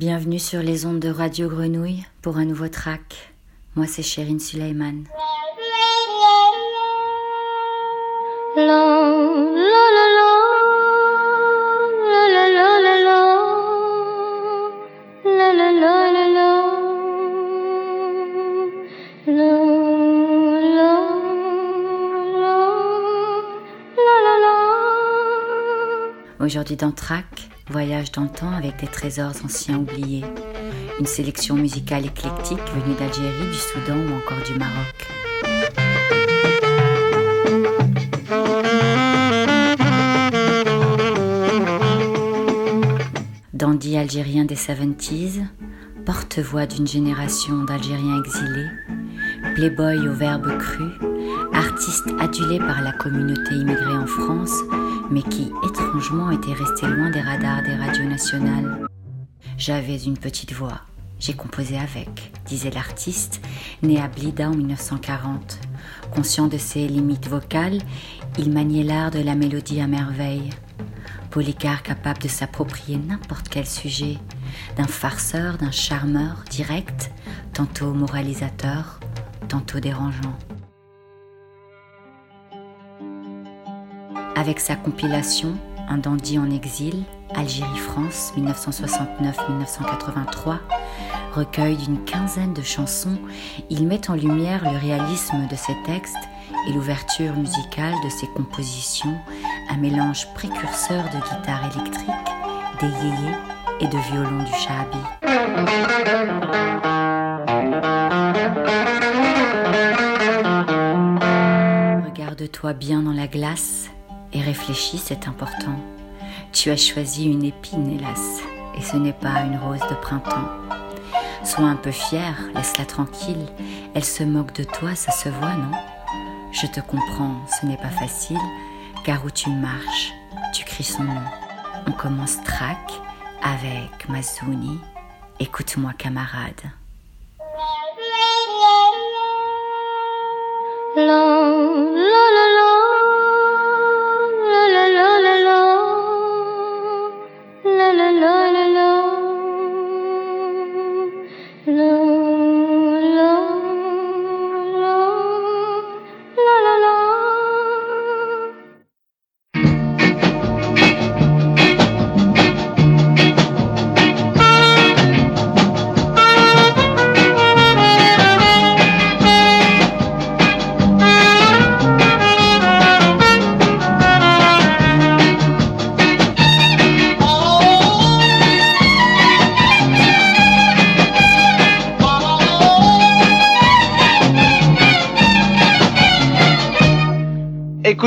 Bienvenue sur les ondes de Radio Grenouille pour un nouveau track. Moi c'est Chérine Suleiman. Aujourd'hui dans Track, voyage dans le temps avec des trésors anciens oubliés. Une sélection musicale éclectique venue d'Algérie, du Soudan ou encore du Maroc. Dandy algérien des 70s, porte-voix d'une génération d'Algériens exilés, playboy au verbe cru, artiste adulé par la communauté immigrée en France, mais qui étrangement était resté loin des radars des radios nationales. J'avais une petite voix, j'ai composé avec, disait l'artiste, né à Blida en 1940. Conscient de ses limites vocales, il maniait l'art de la mélodie à merveille. Polycar capable de s'approprier n'importe quel sujet, d'un farceur, d'un charmeur direct, tantôt moralisateur, tantôt dérangeant. Avec sa compilation Un dandy en exil, Algérie-France 1969-1983, recueil d'une quinzaine de chansons, il met en lumière le réalisme de ses textes et l'ouverture musicale de ses compositions, un mélange précurseur de guitare électrique, des yéyés et de violon du shahabi. Regarde-toi bien dans la glace et réfléchis, c'est important. Tu as choisi une épine, hélas, et ce n'est pas une rose de printemps. Sois un peu fier, laisse-la tranquille. Elle se moque de toi, ça se voit, non? Je te comprends, ce n'est pas facile, car où tu marches, tu cries son nom. On commence track avec Mazouni. Écoute-moi, camarade.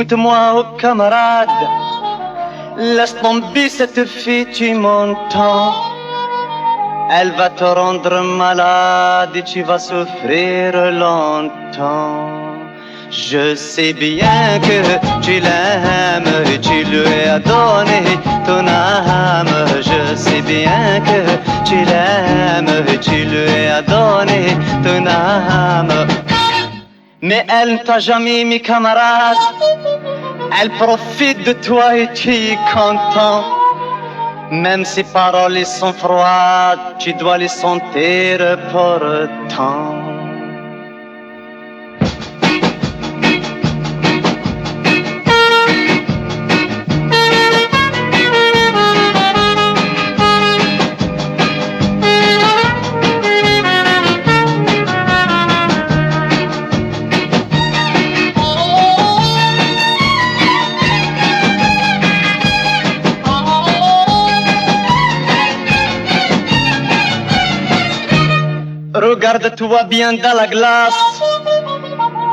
Écoute-moi, oh camarade, laisse tomber cette fille, tu m'entends. Elle va te rendre malade et tu vas souffrir longtemps. Je sais bien que tu l'aimes et tu lui as donné ton âme. Je sais bien que tu l'aimes et tu lui as donné ton âme. Mais elle ne t'a jamais mis camarade. Elle profite de toi et tu es content. Même si paroles sont froides, tu dois les sentir Regarde-toi bien dans la glace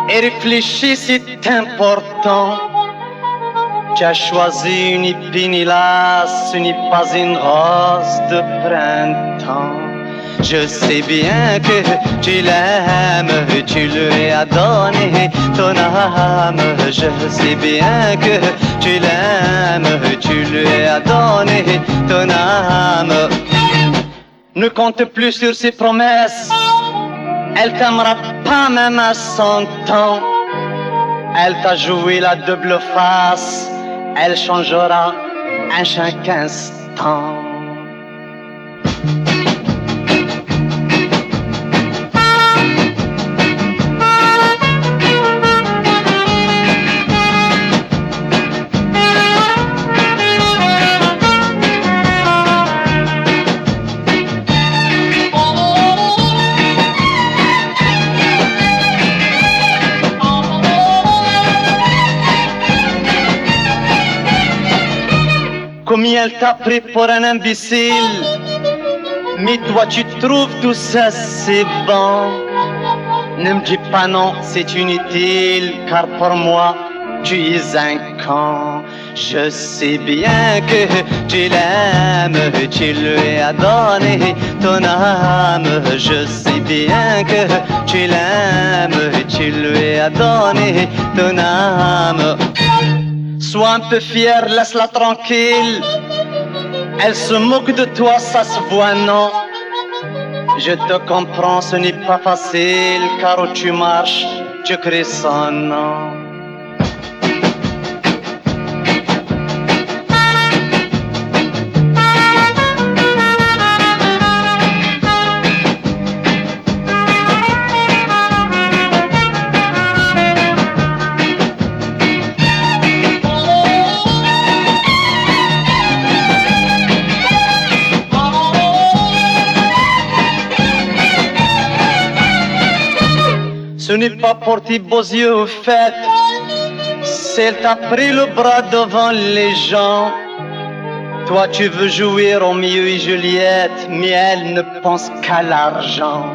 et réfléchis, c'est important. Tu as choisi une épine, ce n'est pas une rose de printemps. Je sais bien que tu l'aimes, tu lui as donné ton âme. Je sais bien que tu l'aimes, tu lui as donné ton âme. Ne compte plus sur ses promesses elle t'aimera pas même à cent ans. Elle t'a joué la double face. Elle changera à chaque instant. Elle t'a pris pour un imbécile. Mais toi tu trouves tout ça c'est bon. Ne me dis pas non, c'est inutile Car pour moi tu es un con. Je sais bien que tu l'aimes Tu lui as donné ton âme. Je sais bien que tu l'aimes Tu lui as donné ton âme Sois un peu fier, laisse-la tranquille. Elle se moque de toi, ça se voit, non? Je te comprends, ce n'est pas facile, car où tu marches, tu crées son nom. N'est pas pour tes beaux yeux au fait, c'est t'a pris le bras devant les gens. Toi tu veux jouer au milieu et Juliette, mais elle ne pense qu'à l'argent.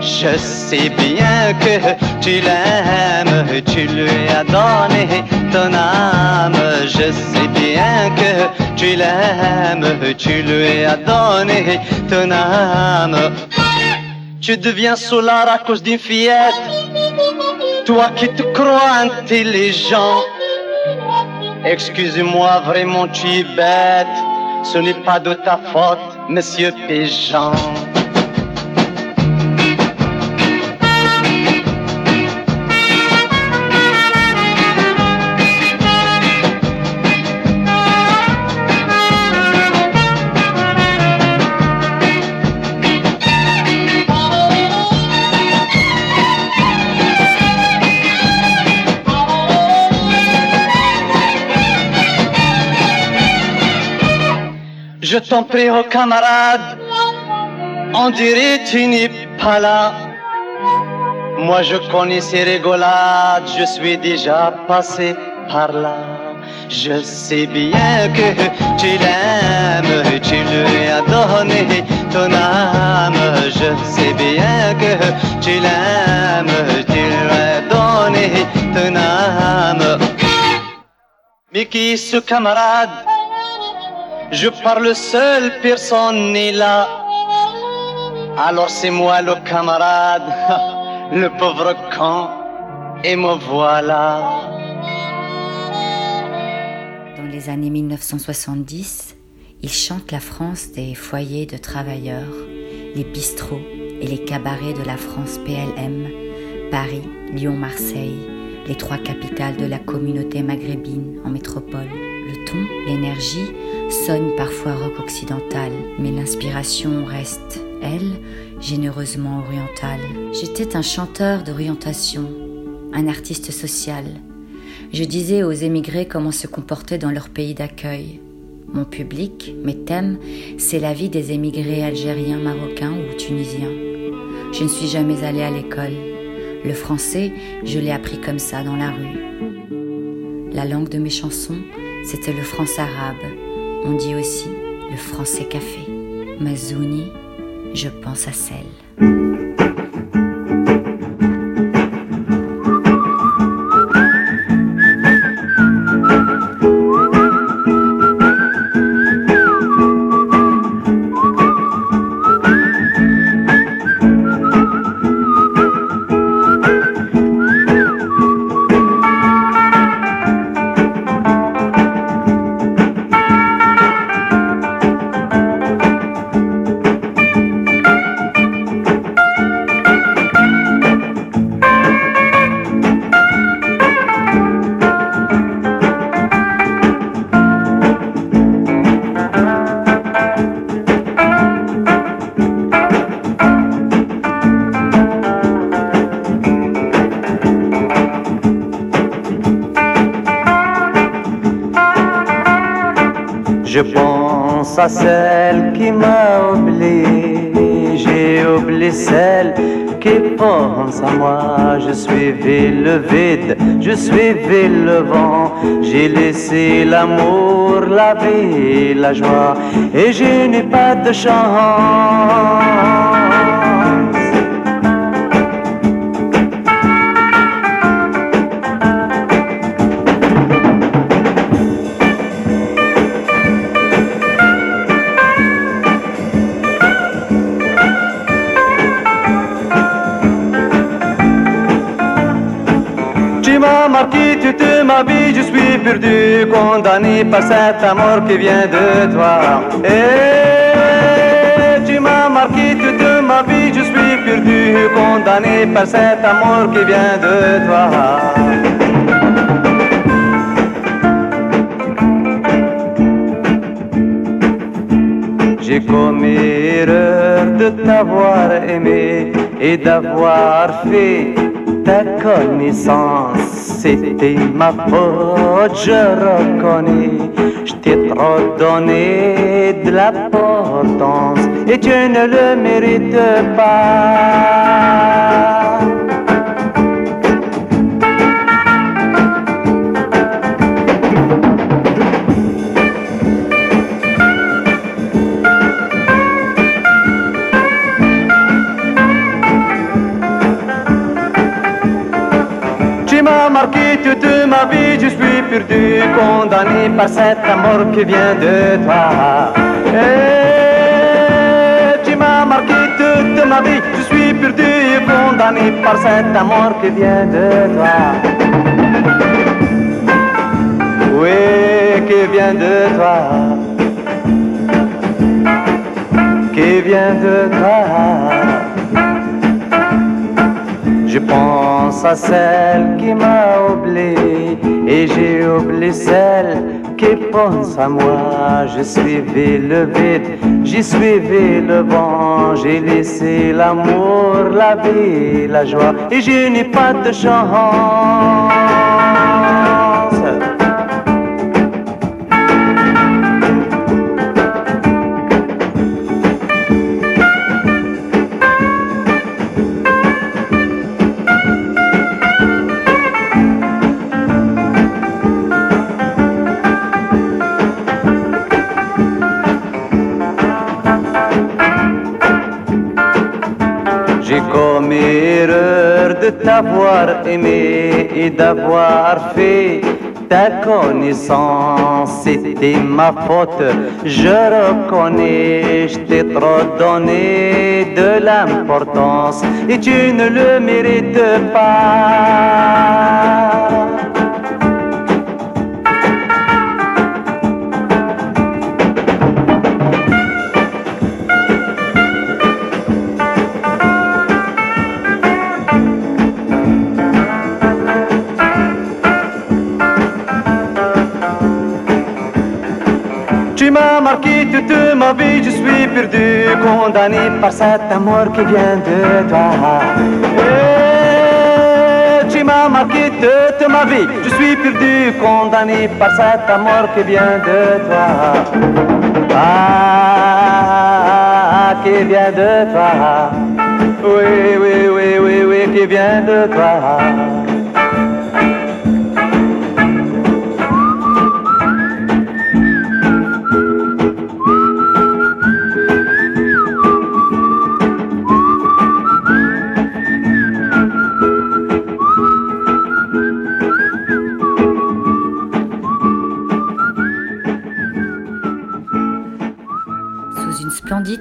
Je sais bien que tu l'aimes, tu lui as donné ton âme. Je sais bien que tu l'aimes, tu lui as donné ton âme. Tu deviens solar à cause d'une fillette toi qui te crois intelligent, excusez-moi, vraiment tu es bête. Ce n'est pas de ta faute, monsieur Péjean. Je t'en prie, oh camarade, on dirait tu n'es pas là. Moi je connais ces rigolades, je suis déjà passé par là. Je sais bien que tu l'aimes, tu lui as donné ton âme. Je sais bien que tu l'aimes, tu lui as donné ton âme. Mais qui est ce camarade? Je parle seul, personne n'est là. Alors c'est moi le camarade, le pauvre con, et me voilà. Dans les années 1970, il chante la France des foyers de travailleurs, les bistrots et les cabarets de la France PLM, Paris, Lyon, Marseille, les trois capitales de la communauté maghrébine en métropole. Le ton, l'énergie, sonne parfois rock occidental, mais l'inspiration reste, elle, généreusement orientale. J'étais un chanteur d'orientation, un artiste social. Je disais aux émigrés comment se comporter dans leur pays d'accueil. Mon public, mes thèmes, c'est la vie des émigrés algériens, marocains ou tunisiens. Je ne suis jamais allée à l'école. Le français, je l'ai appris comme ça dans la rue. La langue de mes chansons, c'était le français arabe, on dit aussi le français café. Mazouni, je pense à celle. Celle qui m'a oublié, j'ai oublié celle qui pense à moi. Je suivais le vide, je suivais le vent. J'ai laissé l'amour, la vie, la joie, et je n'ai pas de chance. Marqué toute ma vie, je suis perdu, condamné par cet amour qui vient de toi. Et tu m'as marqué toute ma vie, je suis perdu, condamné par cet amour qui vient de toi. J'ai commis erreur de t'avoir aimé et d'avoir fait ta connaissance, c'était ma faute, je reconnais. Je t'ai trop donné de l'importance et tu ne le mérites pas. Perdu, condamné par cet amour qui vient de toi. Et tu m'as marqué toute ma vie, je suis perdu, condamné par cet amour qui vient de toi. Oui, qui vient de toi? Qui vient de toi? Je pense à celle qui m'a et j'ai oublié celle qui pense à moi. Je suivais le vide, j'ai suivi le vent, j'ai laissé l'amour, la vie, la joie et je n'ai pas de chance. D'avoir aimé et d'avoir fait ta connaissance. C'était ma faute, je reconnais, je t'ai trop donné de l'importance et tu ne le mérites pas. Marqué toute ma vie, je suis perdu, condamné par cet amour qui vient de toi. Et tu m'as marqué toute ma vie, je suis perdu, condamné par cet amour qui vient de toi. Ah, qui vient de toi. Oui, oui, oui, oui, oui, qui vient de toi.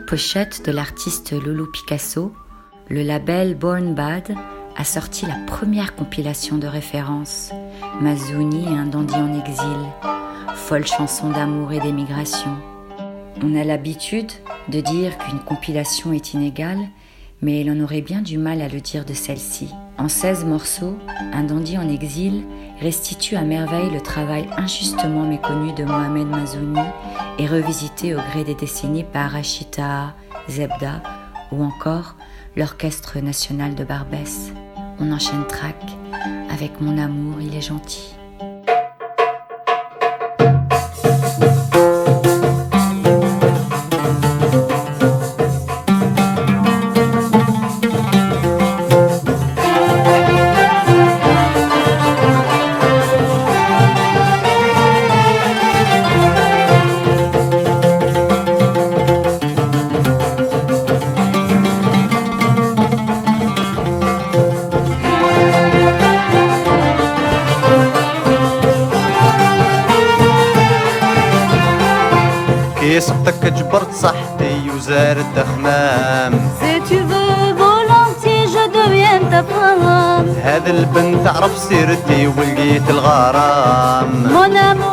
Pochette de l'artiste Lolo Picasso, le label Born Bad a sorti la première compilation de référence, Mazouni et un dandy en exil, folle chanson d'amour et d'émigration. On a l'habitude de dire qu'une compilation est inégale, mais l'on aurait bien du mal à le dire de celle-ci. En 16 morceaux, Un dandy en exil restitue à merveille le travail injustement méconnu de Mohamed Mazouni et revisité au gré des décennies par Rachita, Zebda ou encore l'Orchestre national de Barbès. On enchaîne track avec Mon amour, il est gentil. جبرت صحتي وزارت أخمام Si tu veux volontiers je deviens ta femme. هذا البنت عرف سيرتي ولقيت الغرام Mon amour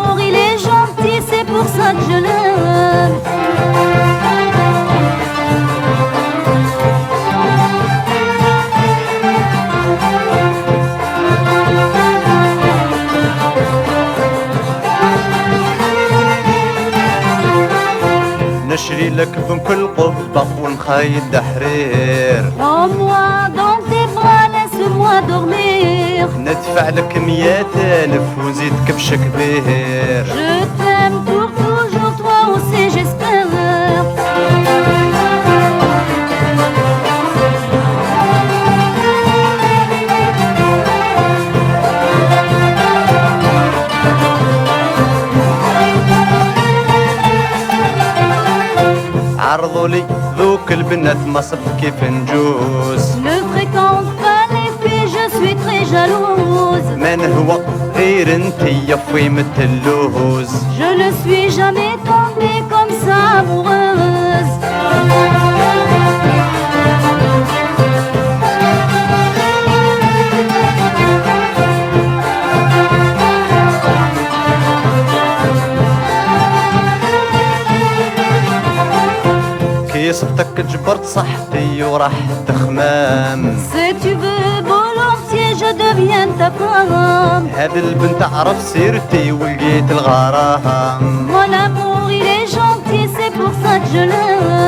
لك بكل قبة ونخيط دحرير عموا دونتي بغالا سموا دغمير ندفع لك مية ألف ونزيدك بشكبير. عرضوا لي ذوك البنات مصب كيف نجوز Ne fréquente pas les filles je suis très jalouse ما نهوى غير انتي يا فويمة اللوز Je ne suis jamais tombée comme ça amoureuse وصفتك جبرت صحتي وراح تخمام. هذه البنت عرف سيرتي ولقيت الغرام. مولا مو غير جونتي سي بور سا جلام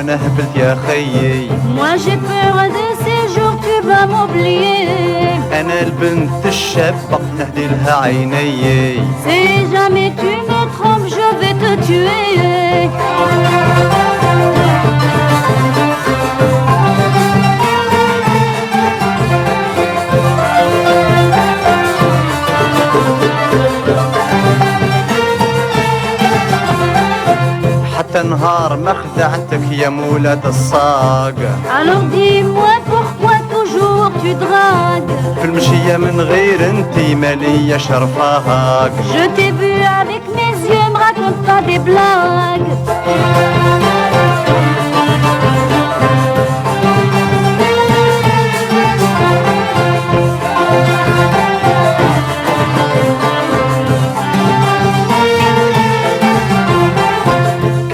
السنة وانا هبلت يا خيي Moi j'ai peur de ces jours tu vas m'oublier انا البنت الشابة نهدي لها عيني Si jamais tu me trompes je vais te tuer حتى نهار ما خدعتك يا مولد الصاق Alors dis-moi pourquoi toujours tu dragues في المشية من غير انتي مالية شرفاك Je t'ai vu avec mes yeux, me raconte pas des blagues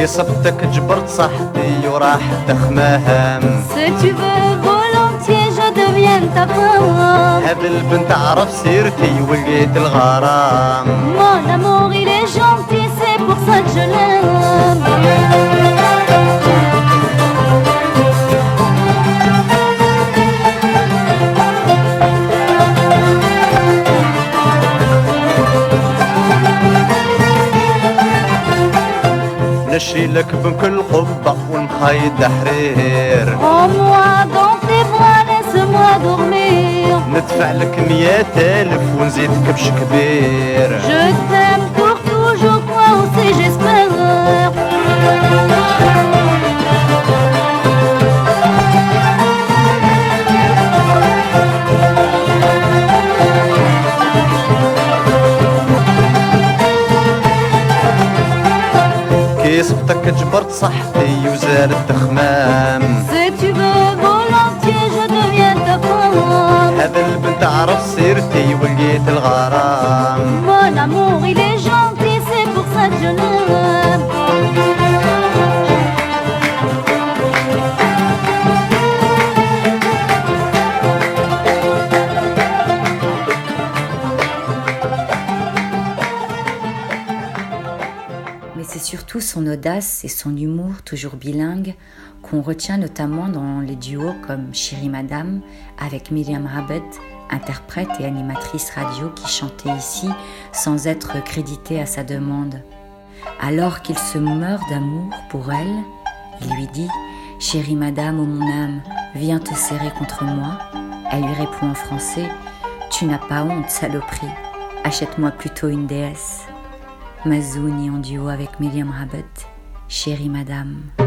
صبتك جبرت صحتي وراحت تخمام هاد البنت عرف سيرتي ولقيت الغرام. مون امور الي جونتي سي بوغ سا جلام نشيلك بكل قبة والمخيد حرير ندفع لك مية ألف ونزيد كبش كبير. Je t'aime pour toujours, moi aussi. صفتك جبرت صحتي وزارت تخمام سيتي بغولانتي هذا البنت عرف سيرتي ولقيت الغرام. مون اموري لي جانتي سي بوغ سا جنون audace et son humour toujours bilingue qu'on retient notamment dans les duos comme Chérie Madame avec Myriam Rabet, interprète et animatrice radio qui chantait ici sans être créditée à sa demande. Alors qu'il se meurt d'amour pour elle, il lui dit Chérie Madame, ô mon âme, viens te serrer contre moi. Elle lui répond en français Tu n'as pas honte, saloperie. Achète-moi plutôt une déesse. Mazouni en duo avec Miriam Rabbit, Chérie Madame.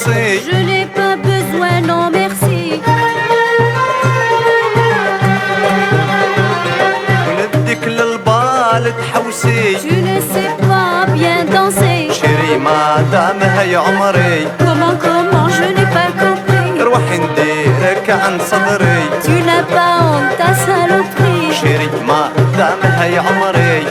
نفيونسي Je n'ai pas besoin, non merci ونديك للبال تحوسي Tu ne sais pas bien danser شيري ما دام هي عمري Comment, comment, je n'ai pas compris روحي نديرك عن صدري Tu n'as pas honte ta saloperie شيري ما دام هي عمري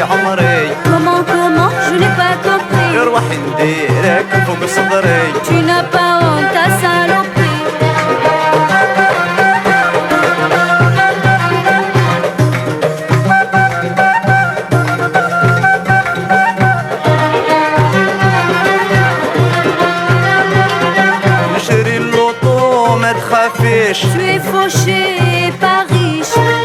دام هي عمري Comment, comment, je n'ai pas compris روحي نديرك فوق صدري Tu n'as pas honte ta saloperie نشري اللوطو ما تخافيش Tu es fauché et pas riche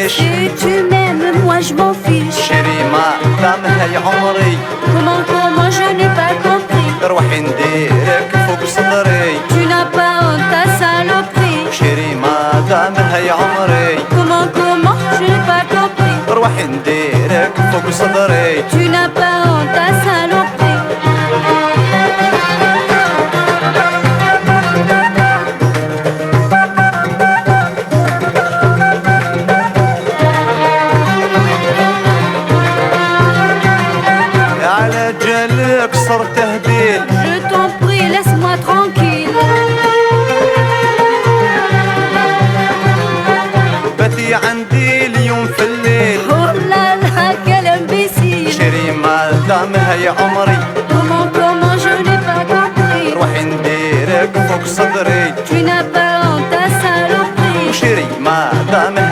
نعيش Si tu m'aimes, moi je m'en fiche شيري ما دام هي عمري Comment, comment, je n'ai pas compris روحي نديرك فوق صدري Tu n'as pas honte ta saloperie شيري ما دام هي عمري Comment, comment, je n'ai pas compris روحي نديرك فوق صدري Tu n'as pas honte ta saloperie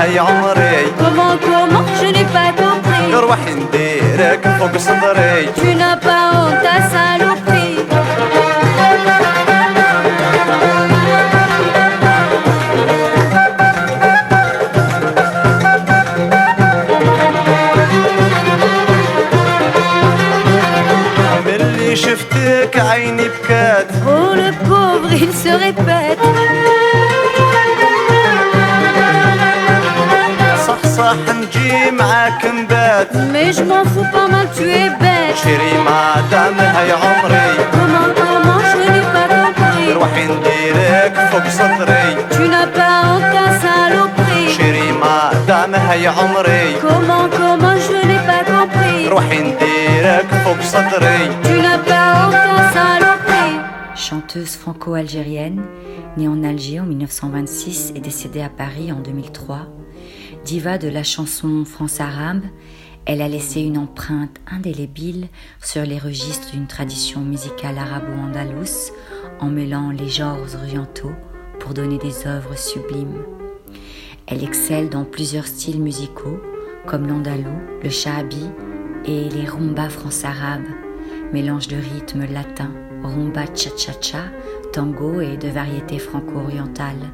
هي عمري Comment, je n'ai pas compris روحي نديرك فوق صدري Tu n'as pas honte ta saloperie ملي شفتك عيني بكات Oh le pauvre, il se répète نجي معاك نبات Mais je m'en fous pas mal, tu es bête شيري ما دام هي عمري Comment, comment, je n'ai pas compris روحي نديرك فوق صدري Tu n'as pas honte ta saloperie شيري ما دام هي عمري Comment, comment, je n'ai pas compris روحي نديرك فوق صدري Tu n'as pas honte ta saloperie Chanteuse franco-algérienne, née en Alger en 1926 et décédée à Paris en 2003, diva de la chanson france-arabe, elle a laissé une empreinte indélébile sur les registres d'une tradition musicale arabo-andalouse en mêlant les genres orientaux pour donner des œuvres sublimes. Elle excelle dans plusieurs styles musicaux, comme l'andalou, le shahabi et les rumbas france-arabes, mélange de rythmes latins, rumba cha-cha-cha, tango et de variétés franco-orientales.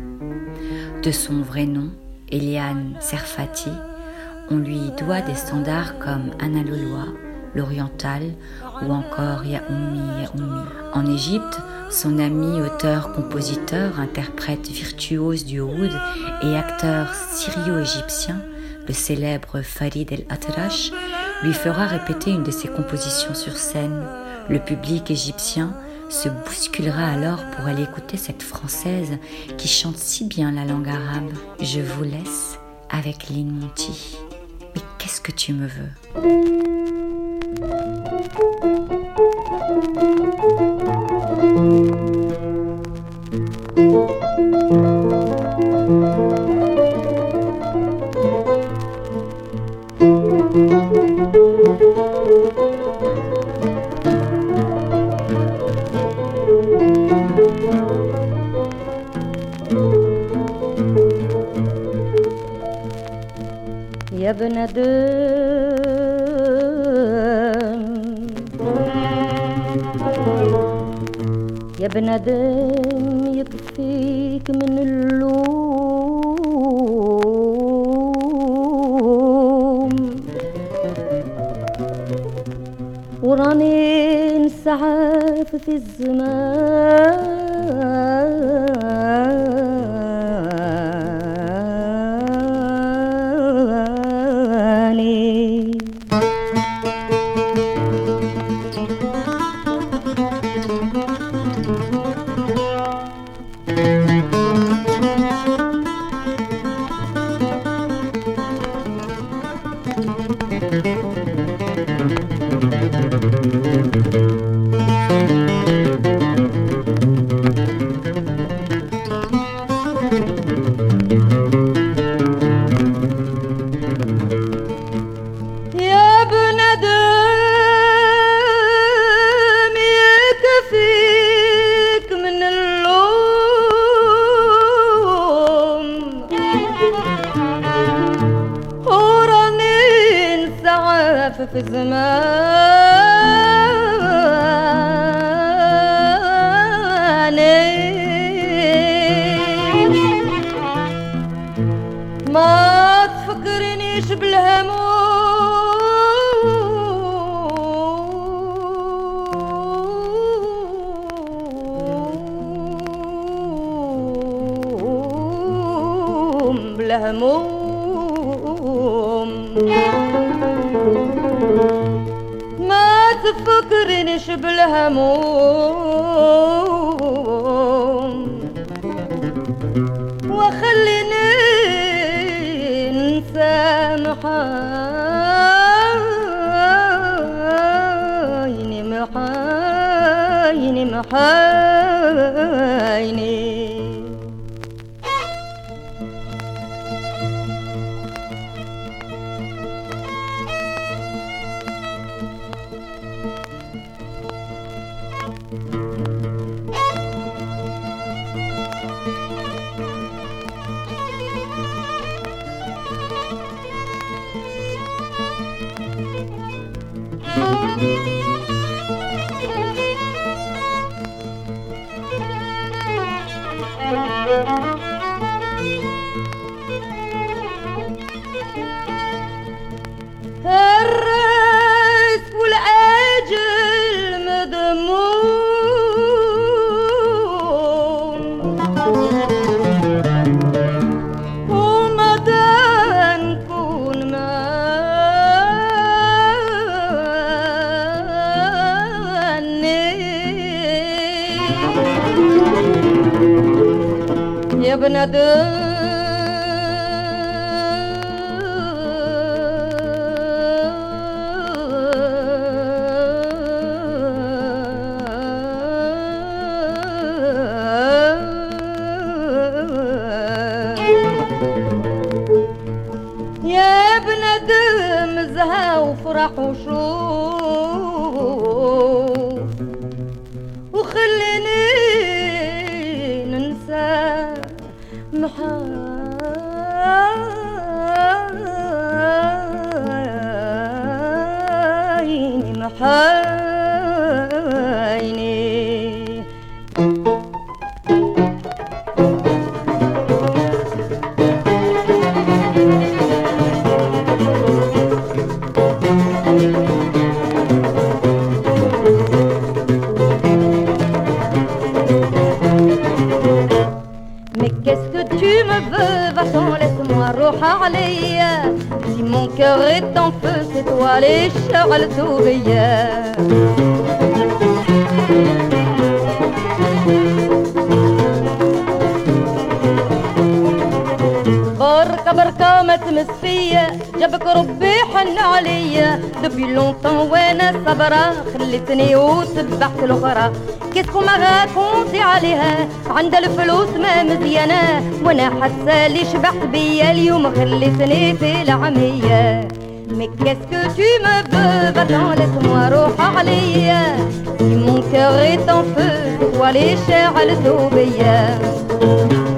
De son vrai nom, Eliane Serfati, on lui doit des standards comme Anna Loloa, l'Oriental ou encore Yaoumi Yaoumi. En Égypte, son ami auteur-compositeur, interprète virtuose du oud et acteur syrio-égyptien, le célèbre Farid El-Atrash, lui fera répéter une de ses compositions sur scène. Le public égyptien se bousculera alors pour aller écouter cette Française qui chante si bien la langue arabe. Je vous laisse avec Lynn Monty. Mais qu'est-ce que tu me veux? بندم يا بندم يكفيك من اللوم وراني نسعف في الزمان ายนี้ 的 عليا Si mon cœur est en feu, c'est toi les Charles Touveilleur بركة بركة ما تمس فيا جابك ربي حن عليا دبي لونطون وأنا صبرة خليتني وتبعت الاخرى ما غاكونتي عليها. عند الفلوس ما مزيانة وأنا حاسة اللي شبعت بيا اليوم خليتني في العمية. Mais qu'est-ce que tu me veux Va-t'en, laisse-moi roha عليا Si mon cœur est en feu, toi les chers à نعرف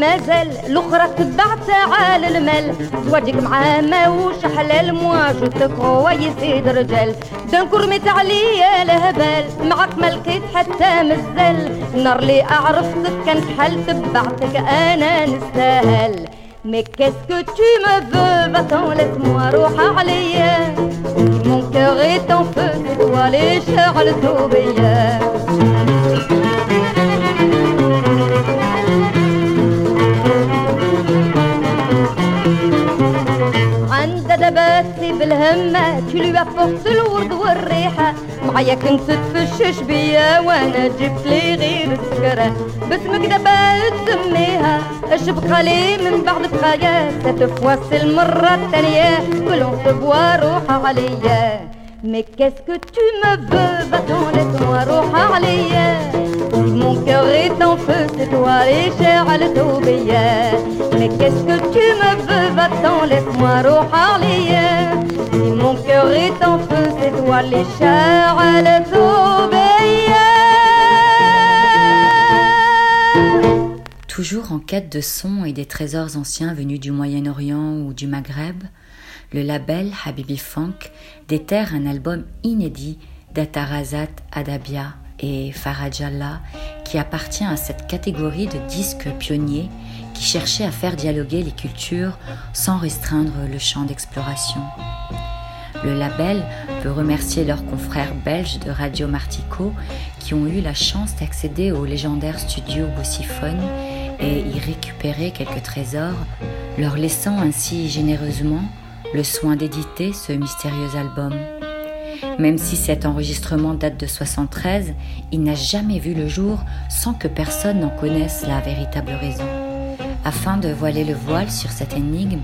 مازال الأخرى تبعت على المال. زواجك معاه ماهوش حلال موا جو كويس سيد رجال دنك رميت عليا الهبال معك ما لقيت حتى مزال النار اللي عرفتك كانت حل تبعتك أنا نستاهل. Mais qu'est-ce que tu me veux Va-t'en, عليا. mon cœur est en feu, c'est toi دباتي بالهمة تلو فوق الورد والريحة معايا كنت تفشش بيا وانا جبت لي غير السكرة باسمك دبات تسميها اشبق عليه من بعد بخايا ستفوس المرة التانية كلهم تبوا روحها عليا Mais qu'est-ce que tu me veux Va-t'en, laisse-moi roha عليا Si mon cœur est en feu, c'est toi les chers à l'Autobéa Mais qu'est-ce que tu me veux Va-t'en, laisse-moi roha عليا Si mon cœur est Toujours en quête de sons et des trésors anciens venus du Moyen-Orient ou du Maghreb, le label Habibi Funk déterre un album inédit d'Atarazat Adabia et Farajallah qui appartient à cette catégorie de disques pionniers qui cherchaient à faire dialoguer les cultures sans restreindre le champ d'exploration. Le label veut remercier leurs confrères belges de Radio Martico qui ont eu la chance d'accéder au légendaire studio Boussiphone et y récupérer quelques trésors, leur laissant ainsi généreusement le soin d'éditer ce mystérieux album. Même si cet enregistrement date de 73, il n'a jamais vu le jour sans que personne n'en connaisse la véritable raison. Afin de voiler le voile sur cette énigme,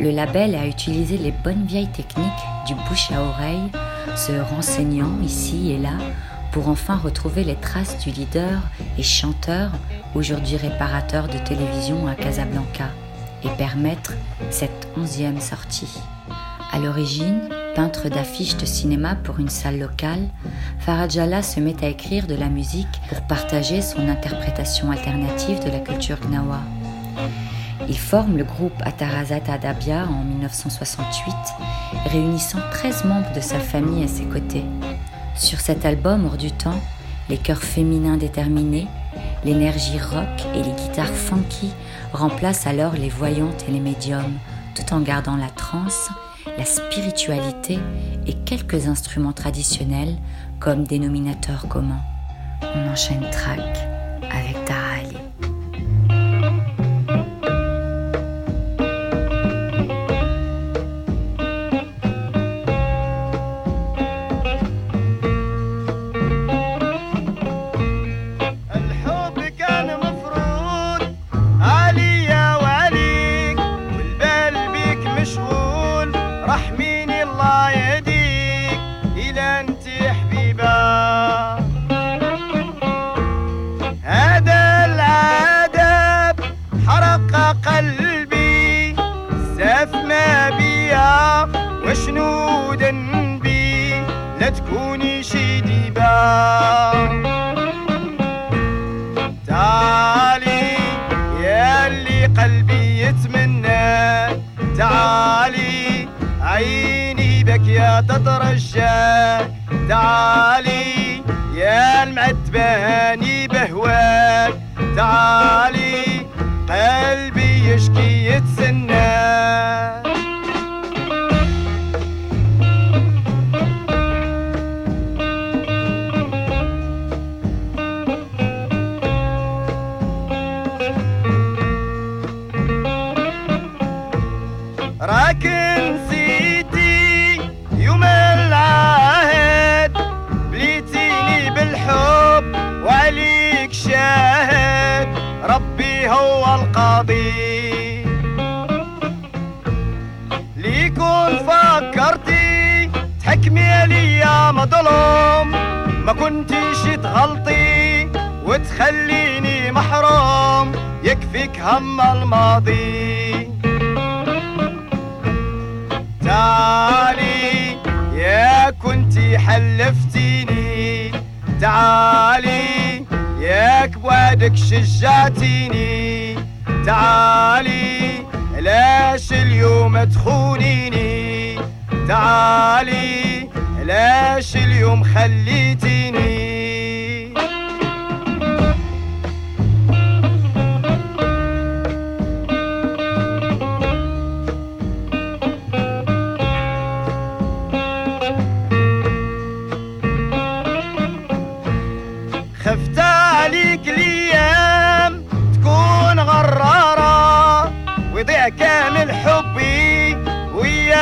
le label a utilisé les bonnes vieilles techniques du bouche à oreille, se renseignant ici et là pour enfin retrouver les traces du leader et chanteur, aujourd'hui réparateur de télévision à Casablanca, et permettre cette onzième sortie. À l'origine, peintre d'affiches de cinéma pour une salle locale, Farajala se met à écrire de la musique pour partager son interprétation alternative de la culture gnawa. Il forme le groupe Atarazat Adabia en 1968, réunissant 13 membres de sa famille à ses côtés. Sur cet album hors du temps, les chœurs féminins déterminés, l'énergie rock et les guitares funky remplacent alors les voyantes et les médiums, tout en gardant la trance, la spiritualité et quelques instruments traditionnels comme dénominateur commun. On enchaîne track avec Tara حلفتيني. تعالي ياك بوعدك شجعتيني. تعالي لاش اليوم تخونيني؟ تعالي لاش اليوم خليتيني؟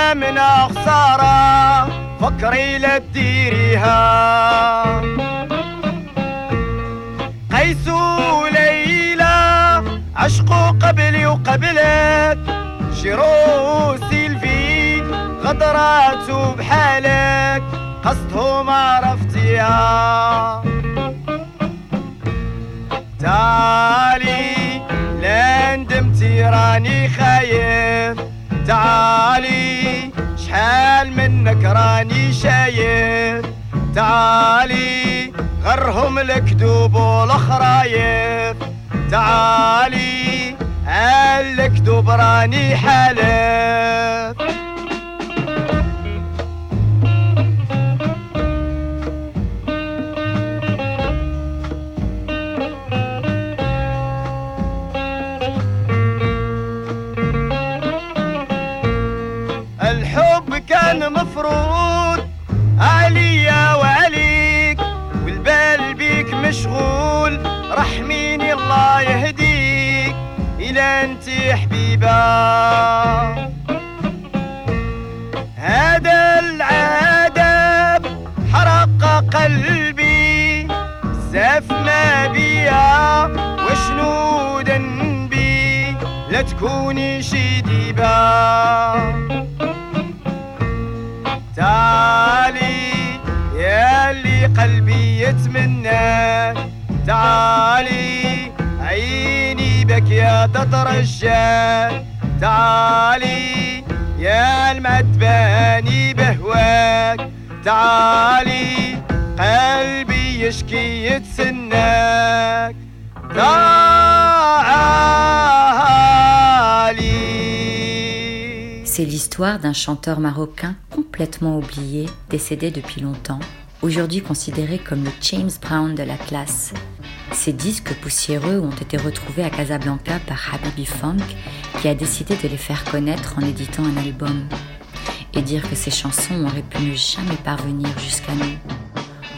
وايامنا خسارة فكري لا تديريها. قيس وليلى عشقوا قبلي وقبلك شيرو سيلفي غدرات بحالك قصدهم عرفتيها. تعالي لا ندمتي راني خايف. تعالي شحال منك راني شايف تعالي غرهم الكذوب والخرايف تعالي الكذوب راني حالف إلى أنت حبيبة. هذا العذاب حرق قلبي. زاف ما بيا وشنو ذنبي؟ لا تكوني شي ديبه تعالي يا اللي قلبي يتمناك تعالي عيني بك يا تترجاك تعالي يا المعتباني بهواك تعالي قلبي يشكي يتسناك تعالي C'est l'histoire d'un chanteur marocain complètement oublié, décédé depuis longtemps, aujourd'hui considéré comme le James Brown de la classe. ces disques poussiéreux ont été retrouvés à Casablanca par Habibi Funk, qui a décidé de les faire connaître en éditant un album. Et dire que ces chansons auraient pu ne jamais parvenir jusqu'à nous.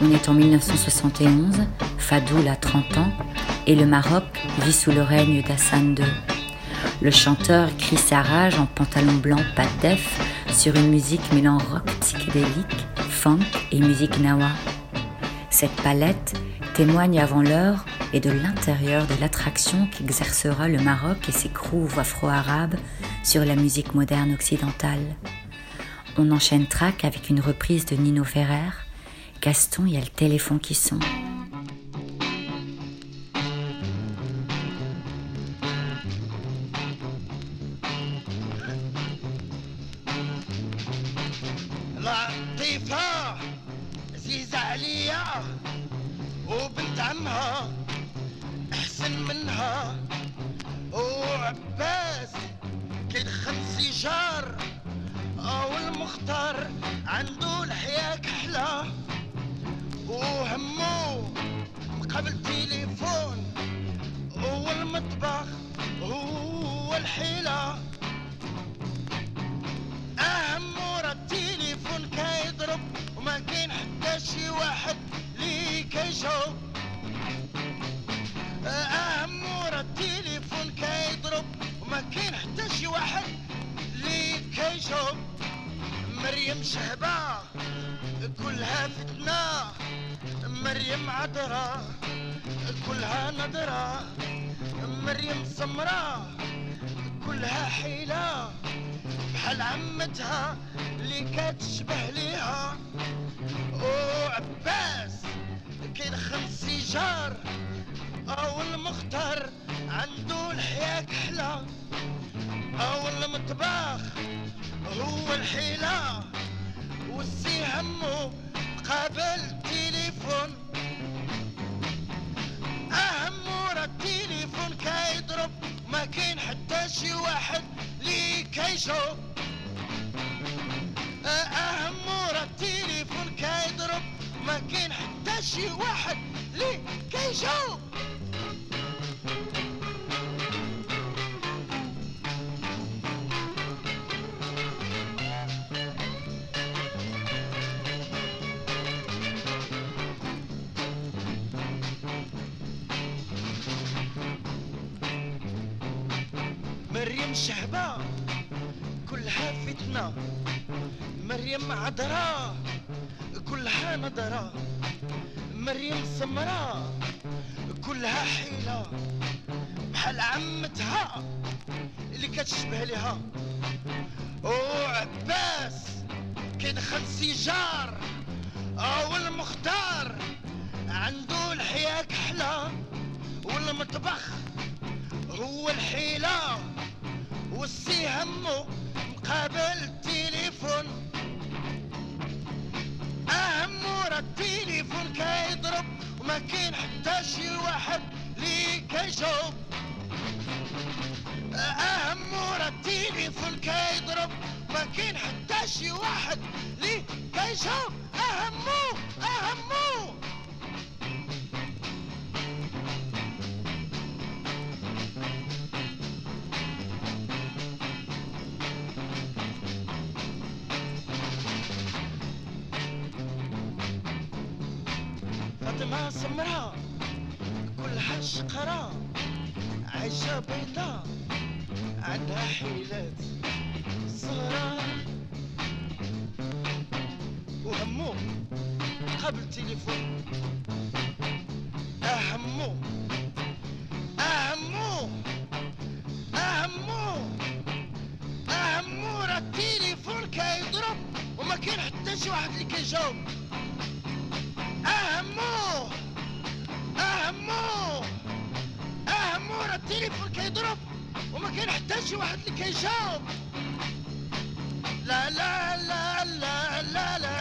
On est en 1971, Fadoul a 30 ans, et le Maroc vit sous le règne d'Hassan II. Le chanteur crie sa rage en pantalon blanc pas def sur une musique mêlant rock psychédélique, funk et musique nawa. Cette palette témoigne avant l'heure et de l'intérieur de l'attraction qu'exercera le Maroc et ses grooves afro-arabes sur la musique moderne occidentale. On enchaîne track avec une reprise de Nino Ferrer. Gaston, y a le téléphone qui sonne. أحسن منها. وعباس كيدخن سيجار أو المختار عنده الحياة كحلة. وهمو مقابل تليفون هو المطبخ هو الحيلة. أهم ورا التليفون كيضرب. وما كاين حتى شي واحد لي كيشوف كيشوف مريم شهبة كلها فتنة مريم عذرة كلها نظرة مريم سمراء كلها حيلة بحال عمتها اللي كتشبه ليها. وعباس كيدخن السيجار أو المختار عنده الحياة كحلة أو المطبخ هو الحيلة والسي همه قابل تليفون. أهم ورا التليفون كيضرب ما كاين حتى شي واحد لي كيشوف. أهم ورا التليفون كيضرب ما كاين حتى شي واحد لي كيشوف مريم شهبة كلها فتنة. مريم عذراء كلها نظرة مريم سمراء كلها حيلة. بحال عمتها اللي كتشبه ليها. وعباس كيدخل سيجار أو المختار. عنده الحياة كحلة والمطبخ هو الحيلة. والسي همه مقابل التليفون. التليفون كيضرب وما كاين حتى شي واحد لي كيشوف. أهم ورا التليفون كيضرب ما كاين حتى شي واحد لي كيشوف. اهمو اهمو فاطمة سمراء كلها شقراء عايشة بيضاء عندها حيلات صغرى. وهمو قبل تليفون. أهمو أهمو أهمو أهمو راه التليفون كيضرب وما كاين حتى شي واحد اللي كيجاوب. أهمو! أهمو أهمو راه التليفون كيضرب وما شي واحد اللي كيجاوب! لا لا لا لا لا لا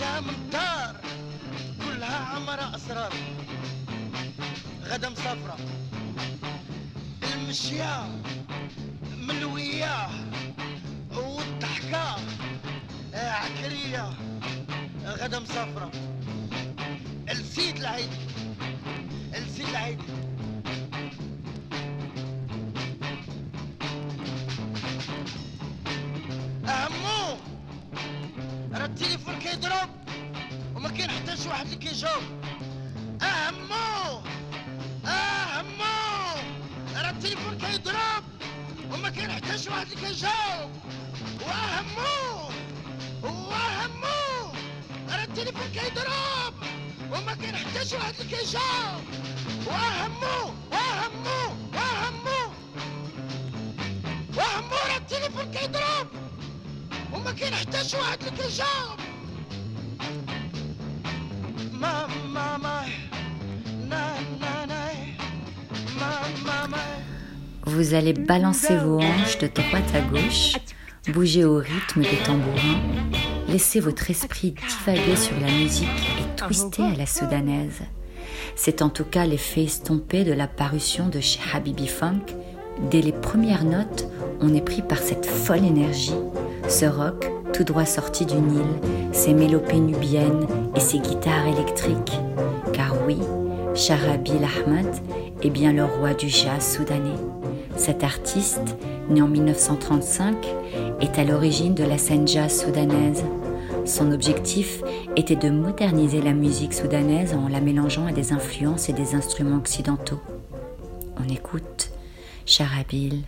jump كيجاوب أهمو. أهمو. راه التليفون كيضرب وما كاين حتى شي واحد اللي كيجاوب. وأهمو. التليفون كيضرب وما كان حتى شي واحد اللي كيجاوب. وهمو وهمو وهمو وهمو راه التليفون كيضرب وما كاين حتى شي واحد اللي كيجاوب. Vous allez balancer vos hanches de droite à gauche, bouger au rythme des tambourins, laisser votre esprit divaguer sur la musique et twister à la soudanaise. C'est en tout cas l'effet estompé de la parution de chez Habibi Funk. Dès les premières notes, on est pris par cette folle énergie, ce rock tout droit sorti du Nil, ses mélopées et ses guitares électriques. Car oui, Sharabil Ahmad est bien le roi du jazz soudanais. Cet artiste, né en 1935, est à l'origine de la scène jazz soudanaise. Son objectif était de moderniser la musique soudanaise en la mélangeant à des influences et des instruments occidentaux. On écoute Sharabil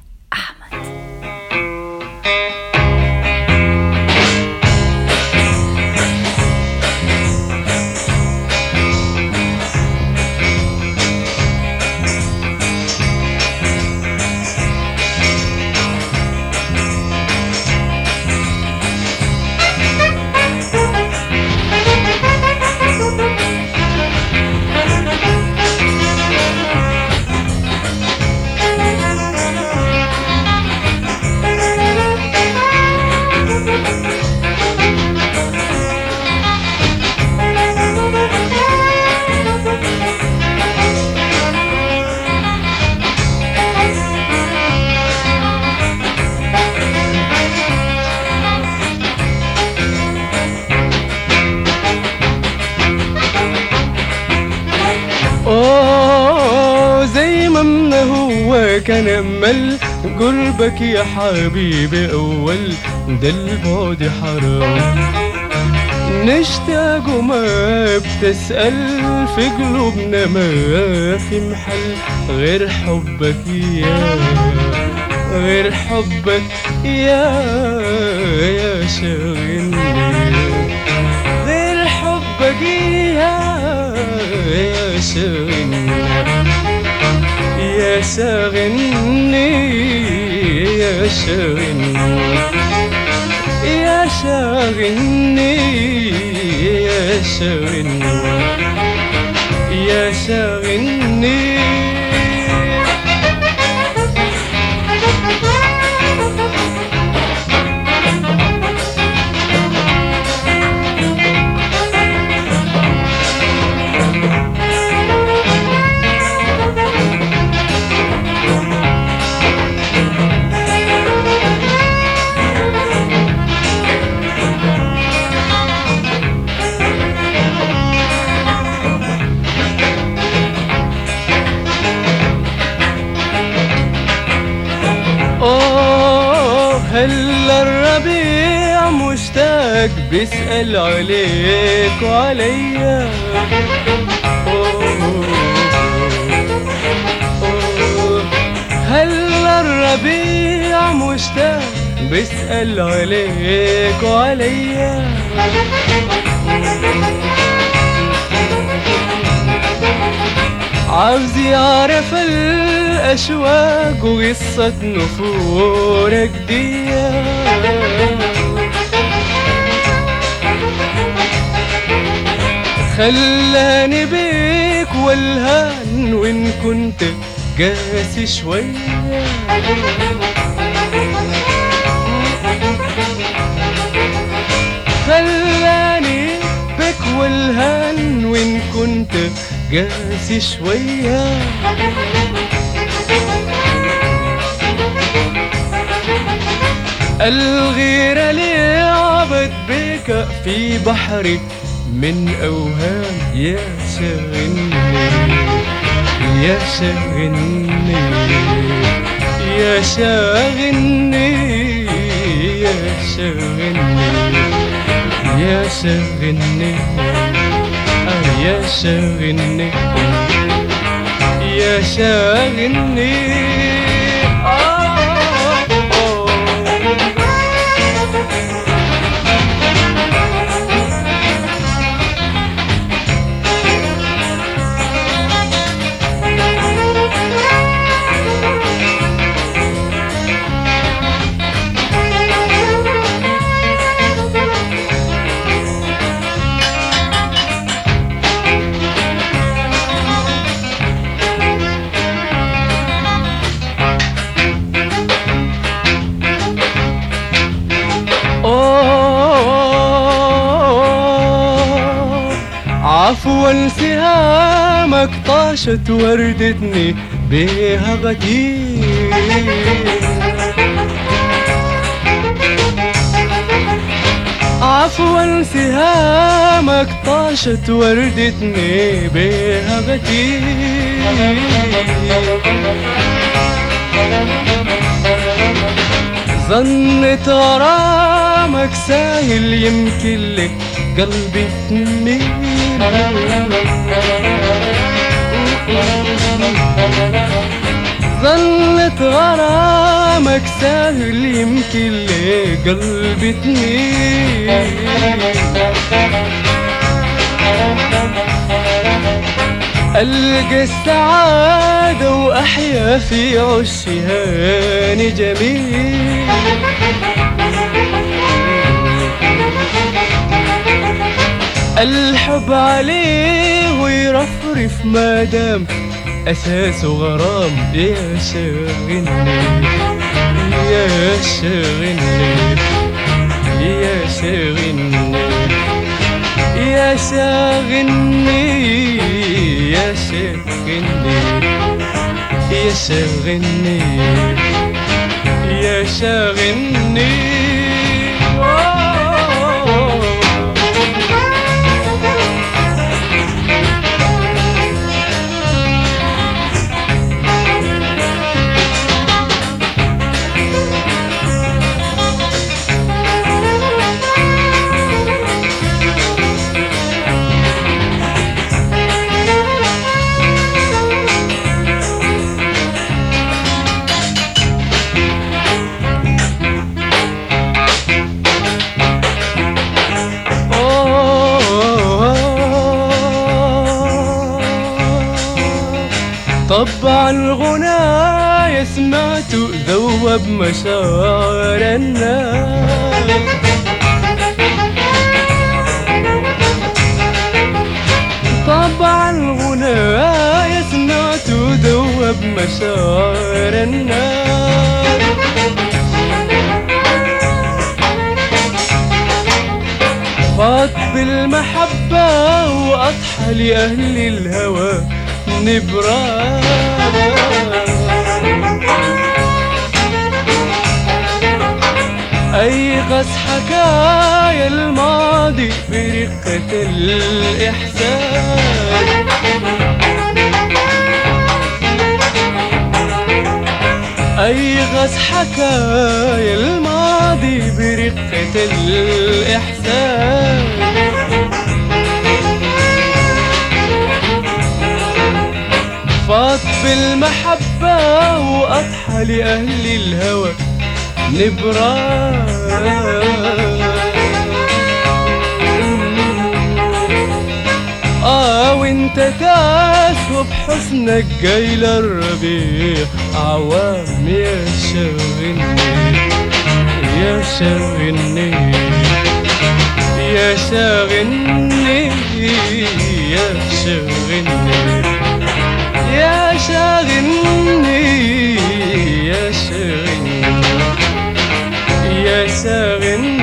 هو كان أمل قربك يا حبيبي أول ده البعد حرام. نشتاق وما بتسأل في قلوبنا ما في محل غير حبك يا غير حبك يا يا شاغلني. غير حبك يا يا شاغلني. شاغلني يا شاغلني يا شاغلني يا شاغلني يا شاغلني بيسأل عليك وعليا. هلا الربيع مشتاق؟ بيسأل عليك وعليا. عاوز يعرف الأشواق وقصة نفورك دي. خلاني بيك والهان وإن كنت قاسي شوية. خلاني بك والهان وإن كنت قاسي شوية. الغيرة لعبت بك في بحري من أوهام يا شاغلني يا شاغلني يا شاغلني يا شاغلني يا شاغلني يا شاغلني يا شاغلني طاشت وردتني بيها غدير. عفوا سهامك طاشت وردتني بيها ظنت غرامك ساهل يمكن لك قلبي تميل ظلت غرامك سهل يمكن لقلبي تميل ألقى السعادة وأحيا في عشها جميل الحب عليك ويرفرف ما دام أساسه غرام يا شاغلني يا شاغلني يا شاغلني يا شاغلني يا شاغلني يا شاغلني يا شاغلني ذوب مشاعر الناس طبع الغناية سمعته ذوب مشاعر الناس فاض بالمحبة وأضحى لأهل الهوى نبرة أيقظ حكايا الماضي برقة الإحساس. أيغز حكايا الماضي برقة الإحساس. فاض بالمحبة وأضحى لأهل الهوى. نبرة. آه وانت تاسو بحسنك جاي للربيع عوام يا شاغلني يا شاغلني يا شاغلني يا شاغلني يا شاغلني يا شاغلني yaşağın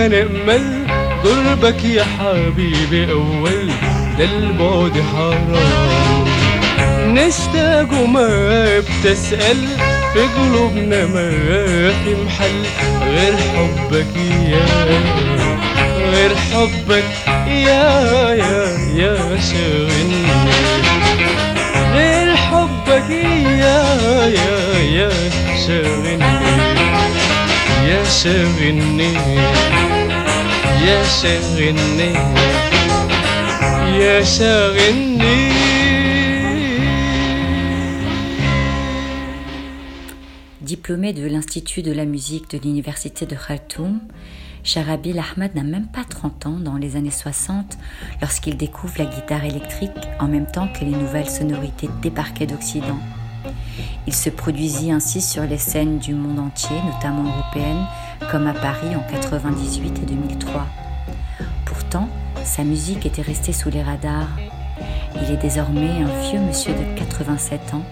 كان أمل قربك يا حبيبي أول ده البعد حرام. نشتاق وما بتسأل في قلوبنا ما في محل غير حبك يا غير حبك يا يا يا شاغلني غير حبك يا يا يا شاغلني Diplômé de l'Institut de la musique de l'Université de Khartoum, Sharabil Ahmad n'a même pas 30 ans dans les années 60 lorsqu'il découvre la guitare électrique en même temps que les nouvelles sonorités débarquées d'Occident. Il se produisit ainsi sur les scènes du monde entier, notamment européennes, comme à Paris en 98 et 2003. Pourtant, sa musique était restée sous les radars. Il est désormais un vieux monsieur de 87 ans,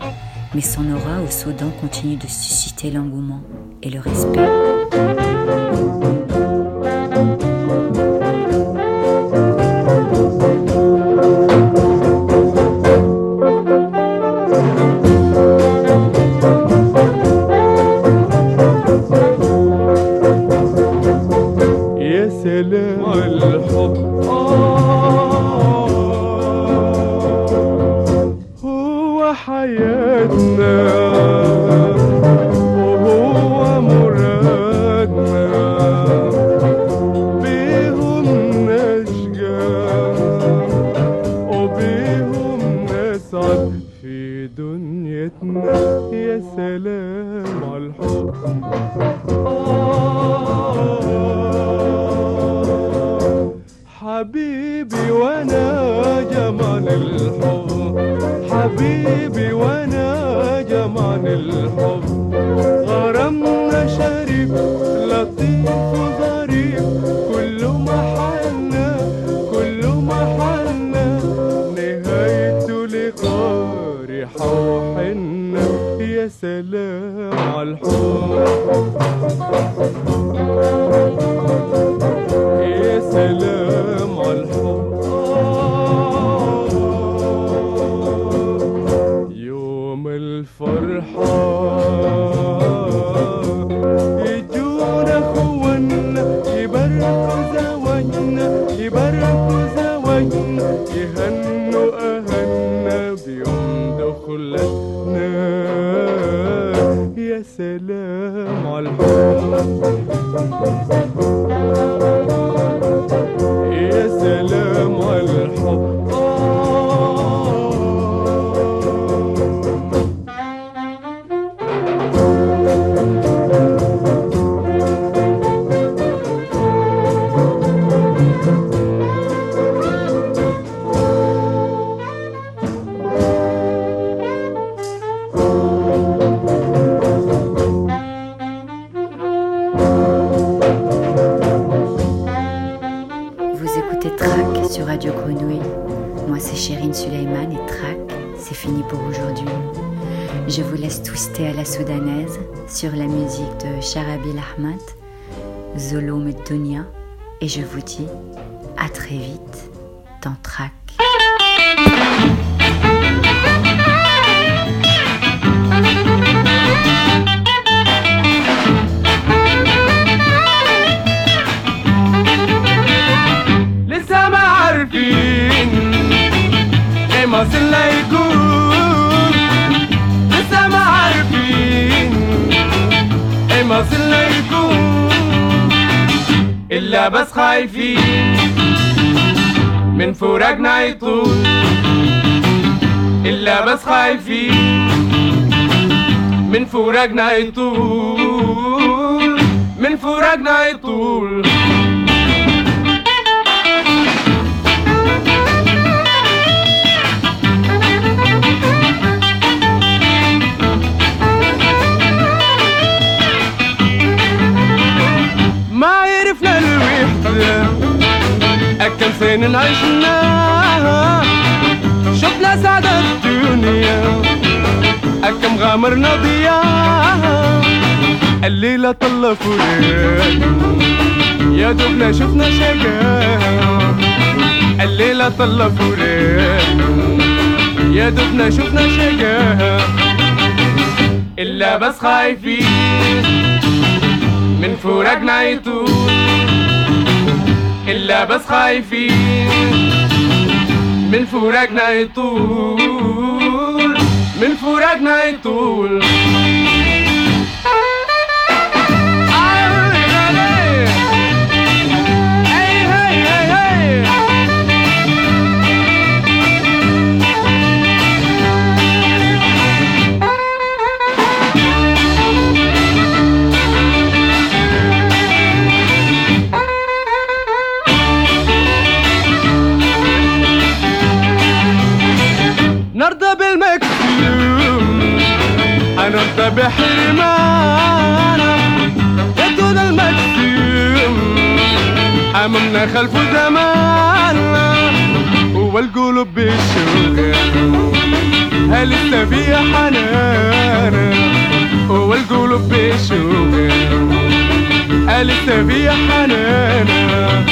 mais son aura au Soudan continue de susciter l'engouement et le respect. سلام Musique de Sharabil Ahmad, Zolo Medonia, et je vous dis à très vite إلا بس خايفين من فراقنا يطول من فراقنا يطول. ما عرفنا الوحدة أكم سنة عشناها سعادة الدنيا. أكم غامرنا ضياها الليلة طلع فراق يا دوبنا شفنا شقاها الليلة طلع فراق يا دوبنا شفنا شقاها إلا بس خايفين. من فراقنا يطول. إلا بس خايفين. من فراقنا يطول من فراقنا يطول. بحرمانا يدون المجسوم أمامنا خلف زماننا. والقلوب بالشوق هل لسه حنانا؟ حنانة والقلوب بالشوق هل لسه حنانا؟ حنانة